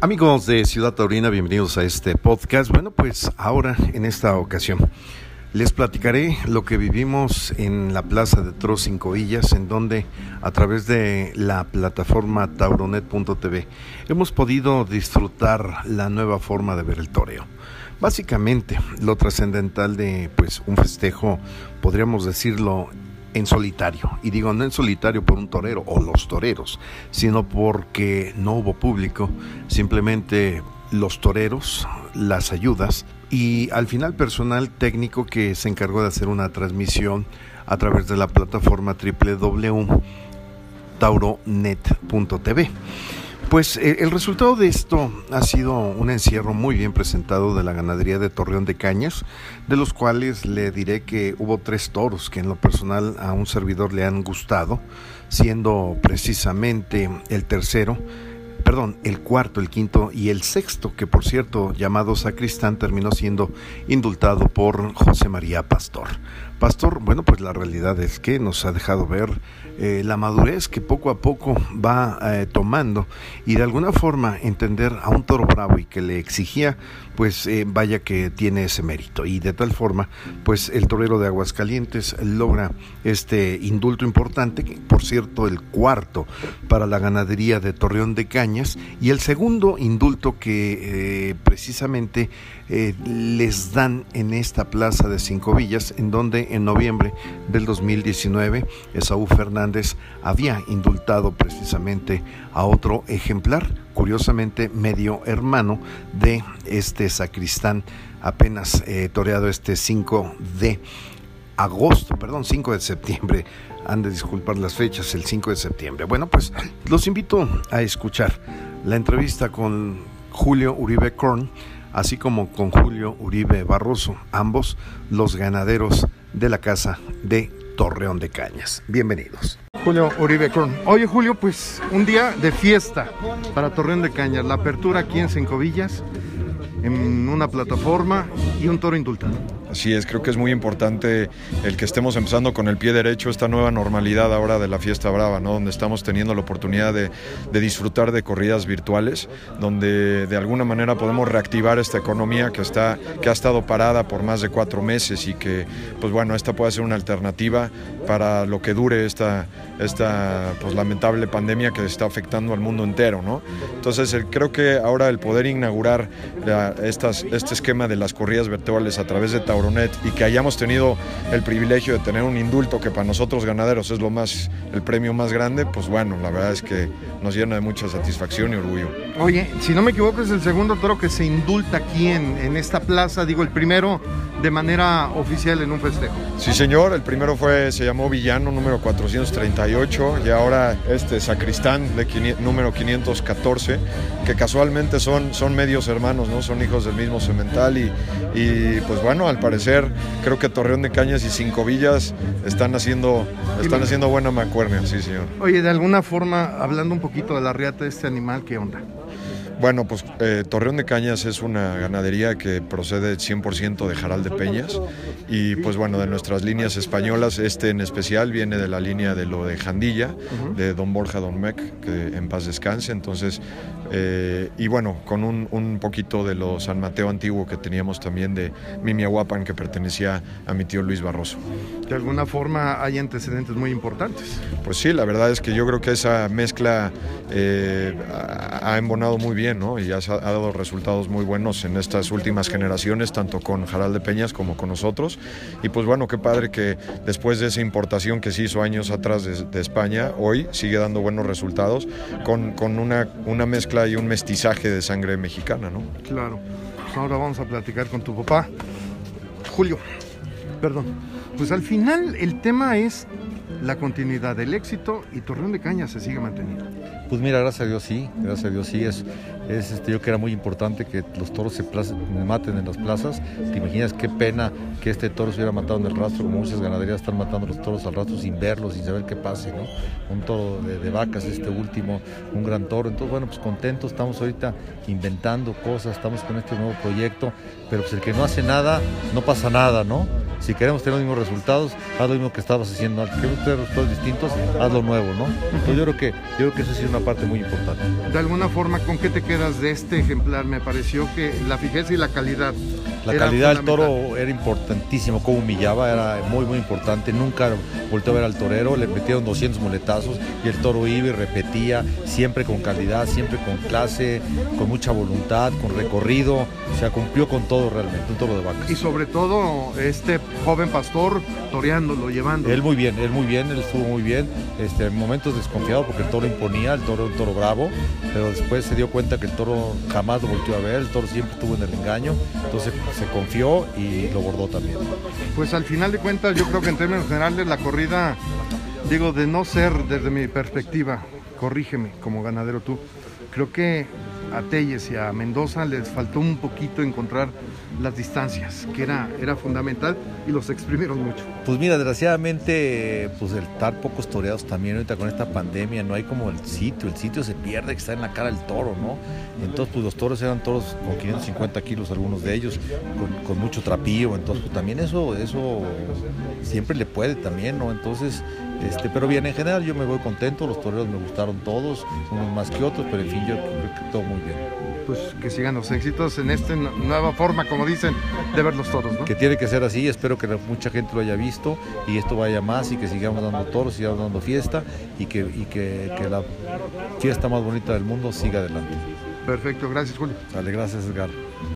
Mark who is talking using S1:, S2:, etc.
S1: Amigos de Ciudad Taurina, bienvenidos a este podcast. Bueno, pues ahora en esta ocasión les platicaré lo que vivimos en la Plaza de Tros Cinco Villas, en donde a través de la plataforma tauronet.tv hemos podido disfrutar la nueva forma de ver el toreo. Básicamente, lo trascendental de pues un festejo, podríamos decirlo en solitario. Y digo, no en solitario por un torero o los toreros, sino porque no hubo público, simplemente los toreros, las ayudas y al final personal técnico que se encargó de hacer una transmisión a través de la plataforma www.tauronet.tv. Pues eh, el resultado de esto ha sido un encierro muy bien presentado de la ganadería de Torreón de Cañas, de los cuales le diré que hubo tres toros que en lo personal a un servidor le han gustado, siendo precisamente el tercero, perdón, el cuarto, el quinto y el sexto, que por cierto, llamado Sacristán, terminó siendo indultado por José María Pastor. Pastor, bueno, pues la realidad es que nos ha dejado ver eh, la madurez que poco a poco va eh, tomando y de alguna forma entender a un toro bravo y que le exigía, pues eh, vaya que tiene ese mérito. Y de tal forma, pues el torero de Aguascalientes logra este indulto importante, por cierto, el cuarto para la ganadería de Torreón de Y el segundo indulto que precisamente les dan en esta plaza de Cinco Villas, en donde en noviembre del 2019 Esaú Fernández había indultado precisamente a otro ejemplar, curiosamente medio hermano de este sacristán, apenas eh, toreado este 5 de agosto, perdón, 5 de septiembre. Han de disculpar las fechas, el 5 de septiembre. Bueno, pues los invito a escuchar la entrevista con Julio Uribe Korn, así como con Julio Uribe Barroso, ambos los ganaderos de la casa de Torreón de Cañas. Bienvenidos.
S2: Julio Uribe Cron. Oye Julio, pues un día de fiesta para Torreón de Cañas. La apertura aquí en Cinco Villas, en una plataforma y un toro indultado.
S3: Así es, creo que es muy importante el que estemos empezando con el pie derecho esta nueva normalidad ahora de la fiesta brava, ¿no? donde estamos teniendo la oportunidad de, disfrutar de corridas virtuales, donde de alguna manera podemos reactivar esta economía que, está, que ha estado parada por más de cuatro meses y que, pues bueno, esta puede ser una alternativa para lo que dure esta, esta pues, lamentable pandemia que está afectando al mundo entero. ¿no? Entonces, creo que ahora el poder inaugurar estas, este esquema de las corridas virtuales a través de y que hayamos tenido el privilegio de tener un indulto que para nosotros ganaderos es lo más, el premio más grande, pues bueno, la verdad es que nos llena de mucha satisfacción y orgullo.
S2: Oye, si no me equivoco es el segundo toro que se indulta aquí en, en esta plaza, digo el primero de manera oficial en un festejo.
S3: Sí señor, el primero fue, se llamó Villano número 438 y ahora este Sacristán de número 514, que casualmente son, son medios hermanos, ¿no? Son hijos del mismo cemental y, y pues bueno, al parecer creo que Torreón de Cañas y Cinco Villas están haciendo, están haciendo buena macuernia, sí señor.
S2: Oye, de alguna forma, hablando un poquito de la riata de este animal, ¿qué onda?
S3: Bueno, pues eh, Torreón de Cañas es una ganadería que procede 100% de Jaral de Peñas y pues bueno, de nuestras líneas españolas, este en especial viene de la línea de lo de Jandilla, de Don Borja Don Mec, que en paz descanse, entonces, eh, y bueno, con un, un, poquito de lo San Mateo antiguo que teníamos también de Mimiahuapan, que pertenecía a mi tío Luis Barroso.
S2: De alguna forma hay antecedentes muy importantes.
S3: Pues sí, la verdad es que yo creo que esa mezcla eh, ha embonado muy bien y ha, dado resultados muy buenos en estas últimas generaciones, tanto con Jaral de Peñas como con nosotros. Y pues bueno, qué padre que después de esa importación que se hizo años atrás de, España, hoy sigue dando buenos resultados con, con una, una, mezcla y un mestizaje de sangre mexicana. ¿no?
S2: Claro. Pues ahora vamos a platicar con tu papá. Julio, perdón. Pues al final el tema es la continuidad del éxito y Torreón de Caña se sigue manteniendo.
S4: Pues mira, gracias a Dios sí, gracias a Dios sí, es, es este, yo que era muy importante que los toros se maten en las plazas. ¿Te imaginas qué pena que este toro se hubiera matado en el rastro, como muchas ganaderías están matando los toros al rastro sin verlos, sin saber qué pase, ¿no? Un toro de, vacas, este último, un gran toro. Entonces, bueno, pues contentos, estamos ahorita inventando cosas, estamos con este nuevo proyecto, pero pues el que no hace nada, no pasa nada, ¿no? Si queremos tener los mismos resultados, haz lo mismo que estabas haciendo antes. Queremos tener resultados distintos, haz lo nuevo, ¿no? Entonces yo creo que, yo creo que eso es una parte muy importante.
S2: De alguna forma, ¿con qué te quedas de este ejemplar? Me pareció que la fijeza y la calidad.
S4: La calidad del toro era importantísimo, cómo humillaba, era muy, muy importante. Nunca volteó a ver al torero, le metieron 200 muletazos y el toro iba y repetía, siempre con calidad, siempre con clase, con mucha voluntad, con recorrido. O sea, cumplió con todo realmente, un toro de vacas.
S2: Y sobre todo, este joven pastor toreándolo, llevando.
S4: Él muy bien, él muy bien, él estuvo muy bien. Este, en momentos desconfiado porque el toro imponía, el toro era un toro bravo, pero después se dio cuenta que el toro jamás lo volvió a ver, el toro siempre estuvo en el engaño, entonces se confió y lo bordó también.
S2: Pues al final de cuentas yo creo que en términos generales la corrida, digo, de no ser desde mi perspectiva, corrígeme como ganadero tú, creo que a Telles y a Mendoza les faltó un poquito encontrar las distancias, que era, era fundamental y los exprimieron mucho.
S4: Pues mira, desgraciadamente, pues el estar pocos toreados también ahorita con esta pandemia, no hay como el sitio, el sitio se pierde, que está en la cara del toro, ¿no? Entonces, pues los toros eran toros con 550 kilos, algunos de ellos, con, con mucho trapío, entonces pues, también eso, eso siempre le puede también, ¿no? Entonces, este, pero bien, en general yo me voy contento, los toreros me gustaron todos, unos más que otros, pero en fin, yo creo que todo muy bien.
S2: Pues que sigan los éxitos en esta nueva forma, como dicen, de ver los toros, ¿no?
S4: Que tiene que ser así, espero que mucha gente lo haya visto y esto vaya más y que sigamos dando toros, sigamos dando fiesta y que, y que, que la fiesta más bonita del mundo siga adelante.
S2: Perfecto, gracias Julio.
S4: Dale, gracias Edgar.